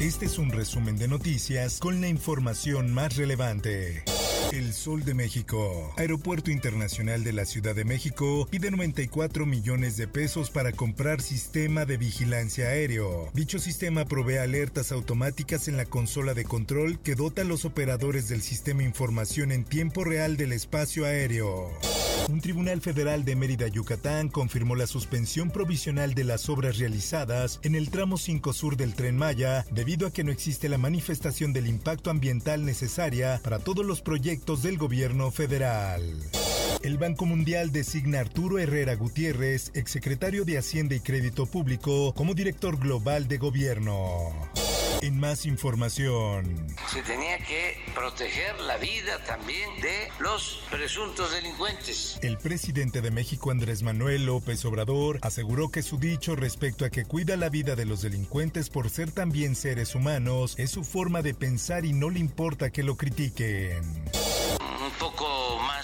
Este es un resumen de noticias con la información más relevante. El Sol de México. Aeropuerto Internacional de la Ciudad de México pide 94 millones de pesos para comprar sistema de vigilancia aéreo. Dicho sistema provee alertas automáticas en la consola de control que dota a los operadores del sistema información en tiempo real del espacio aéreo. Un tribunal federal de Mérida, Yucatán, confirmó la suspensión provisional de las obras realizadas en el tramo 5 sur del tren Maya debido a que no existe la manifestación del impacto ambiental necesaria para todos los proyectos del gobierno federal. El Banco Mundial designa a Arturo Herrera Gutiérrez, exsecretario de Hacienda y Crédito Público, como director global de gobierno. En más información. Se tenía que proteger la vida también de los presuntos delincuentes. El presidente de México, Andrés Manuel López Obrador, aseguró que su dicho respecto a que cuida la vida de los delincuentes por ser también seres humanos es su forma de pensar y no le importa que lo critiquen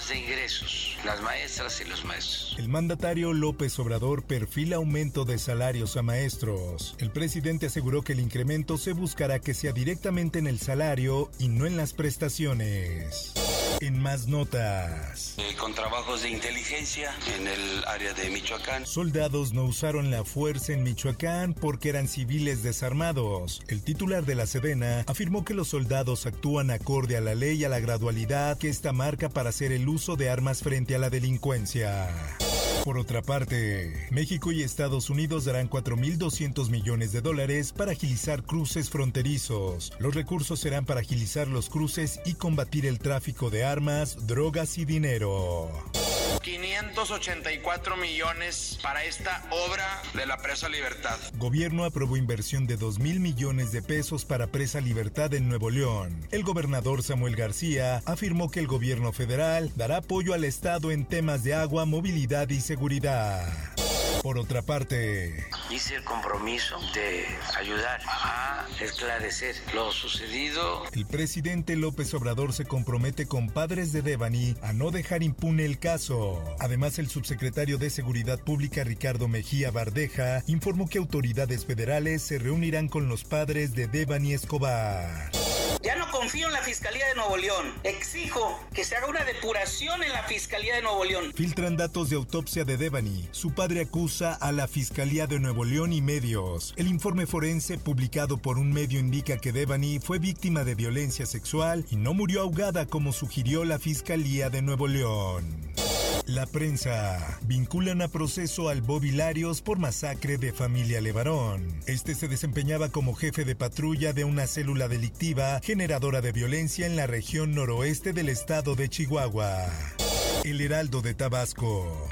de ingresos, las maestras y los maestros. El mandatario López Obrador perfila aumento de salarios a maestros. El presidente aseguró que el incremento se buscará que sea directamente en el salario y no en las prestaciones. En más notas. Eh, con trabajos de inteligencia en el área de Michoacán. Soldados no usaron la fuerza en Michoacán porque eran civiles desarmados. El titular de la Sedena afirmó que los soldados actúan acorde a la ley y a la gradualidad que esta marca para hacer el uso de armas frente a la delincuencia. Por otra parte, México y Estados Unidos darán 4.200 millones de dólares para agilizar cruces fronterizos. Los recursos serán para agilizar los cruces y combatir el tráfico de armas, drogas y dinero. 584 millones para esta obra de la Presa Libertad. Gobierno aprobó inversión de 2 mil millones de pesos para Presa Libertad en Nuevo León. El gobernador Samuel García afirmó que el gobierno federal dará apoyo al Estado en temas de agua, movilidad y seguridad. Por otra parte, hice el compromiso de ayudar a esclarecer lo sucedido. El presidente López Obrador se compromete con padres de Devani a no dejar impune el caso. Además, el subsecretario de Seguridad Pública Ricardo Mejía Bardeja informó que autoridades federales se reunirán con los padres de Devani Escobar. Ya no confío en la Fiscalía de Nuevo León. Exijo que se haga una depuración en la Fiscalía de Nuevo León. Filtran datos de autopsia de Devani. Su padre acusa a la Fiscalía de Nuevo León y medios. El informe forense publicado por un medio indica que Devani fue víctima de violencia sexual y no murió ahogada como sugirió la Fiscalía de Nuevo León. La prensa. Vinculan a proceso al Bobby Larios por masacre de familia Levarón. Este se desempeñaba como jefe de patrulla de una célula delictiva generadora de violencia en la región noroeste del estado de Chihuahua. El Heraldo de Tabasco.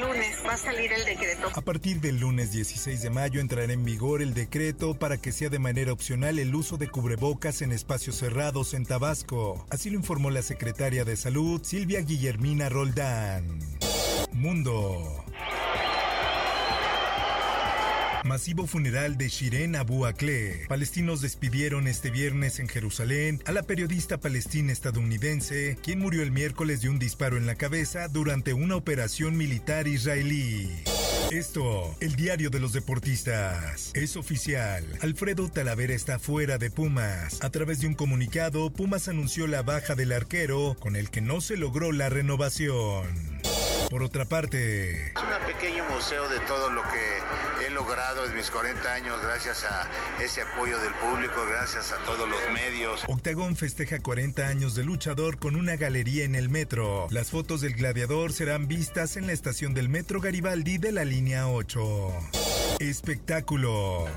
Lunes va a salir el decreto. A partir del lunes 16 de mayo entrará en vigor el decreto para que sea de manera opcional el uso de cubrebocas en espacios cerrados en Tabasco. Así lo informó la secretaria de Salud, Silvia Guillermina Roldán. Mundo. Masivo funeral de Shiren Abu Akleh. Palestinos despidieron este viernes en Jerusalén a la periodista palestina estadounidense, quien murió el miércoles de un disparo en la cabeza durante una operación militar israelí. Esto, el diario de los deportistas. Es oficial. Alfredo Talavera está fuera de Pumas. A través de un comunicado, Pumas anunció la baja del arquero, con el que no se logró la renovación. Por otra parte, es un pequeño museo de todo lo que he logrado en mis 40 años gracias a ese apoyo del público, gracias a todos los medios. Octagón festeja 40 años de luchador con una galería en el metro. Las fotos del gladiador serán vistas en la estación del metro Garibaldi de la línea 8. Espectáculos.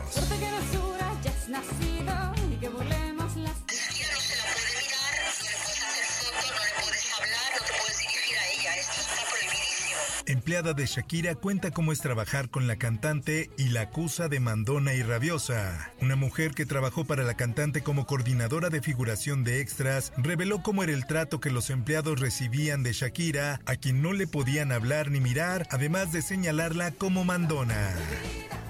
Empleada de Shakira, cuenta cómo es trabajar con la cantante y la acusa de mandona y rabiosa. Una mujer que trabajó para la cantante como coordinadora de figuración de extras reveló cómo era el trato que los empleados recibían de Shakira, a quien no le podían hablar ni mirar, además de señalarla como mandona.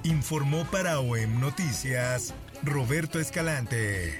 Informó para OEM Noticias Roberto Escalante.